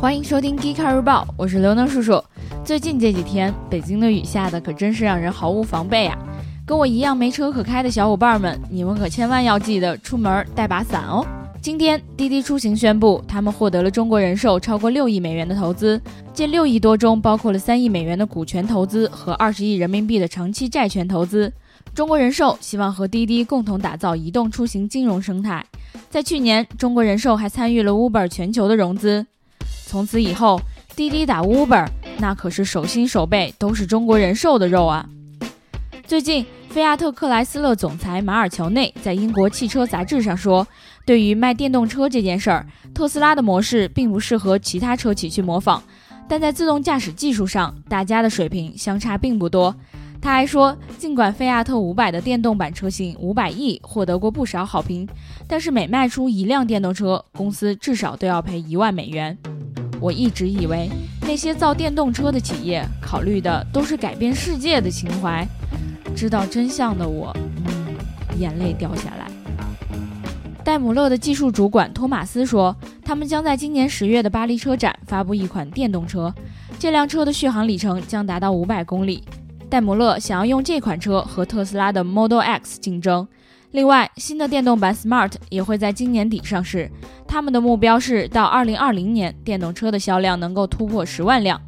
欢迎收听《g e e k 日报》，我是刘能叔叔。最近这几天，北京的雨下的可真是让人毫无防备啊！跟我一样没车可开的小伙伴们，你们可千万要记得出门带把伞哦。今天，滴滴出行宣布，他们获得了中国人寿超过六亿美元的投资，这六亿多中包括了三亿美元的股权投资和二十亿人民币的长期债权投资。中国人寿希望和滴滴共同打造移动出行金融生态。在去年，中国人寿还参与了 Uber 全球的融资。从此以后，滴滴打 Uber，那可是手心手背都是中国人寿的肉啊！最近，菲亚特克莱斯勒总裁马尔乔内在英国汽车杂志上说，对于卖电动车这件事儿，特斯拉的模式并不适合其他车企去模仿，但在自动驾驶技术上，大家的水平相差并不多。他还说，尽管菲亚特五百的电动版车型五百 E 获得过不少好评，但是每卖出一辆电动车，公司至少都要赔一万美元。我一直以为那些造电动车的企业考虑的都是改变世界的情怀，知道真相的我，眼泪掉下来。戴姆勒的技术主管托马斯说，他们将在今年十月的巴黎车展发布一款电动车，这辆车的续航里程将达到五百公里。戴姆勒想要用这款车和特斯拉的 Model X 竞争。另外，新的电动版 Smart 也会在今年底上市。他们的目标是到2020年，电动车的销量能够突破十万辆。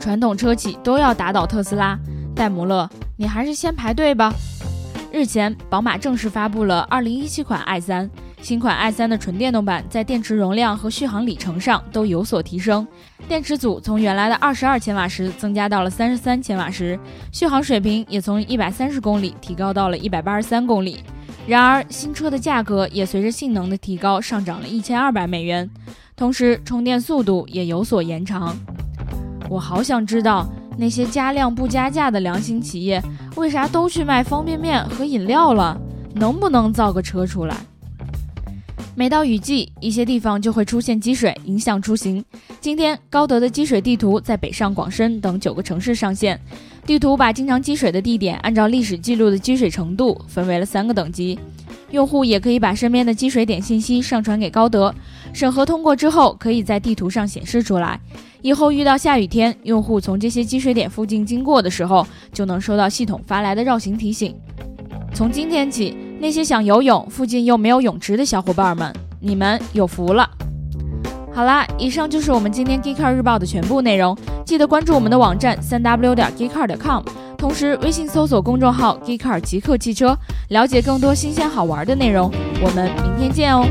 传统车企都要打倒特斯拉，戴姆勒，你还是先排队吧。日前，宝马正式发布了2017款 i3。新款 i3 的纯电动版在电池容量和续航里程上都有所提升，电池组从原来的22千瓦时增加到了33千瓦时，续航水平也从130公里提高到了183公里。然而，新车的价格也随着性能的提高上涨了一千二百美元，同时充电速度也有所延长。我好想知道那些加量不加价的良心企业为啥都去卖方便面和饮料了？能不能造个车出来？每到雨季，一些地方就会出现积水，影响出行。今天，高德的积水地图在北上广深等九个城市上线。地图把经常积水的地点按照历史记录的积水程度分为了三个等级。用户也可以把身边的积水点信息上传给高德，审核通过之后，可以在地图上显示出来。以后遇到下雨天，用户从这些积水点附近经过的时候，就能收到系统发来的绕行提醒。从今天起，那些想游泳附近又没有泳池的小伙伴们，你们有福了。好啦，以上就是我们今天 Geekcar 日报的全部内容。记得关注我们的网站三 w 点 geekcar 点 com，同时微信搜索公众号 Geekcar 极客汽车，了解更多新鲜好玩的内容。我们明天见哦。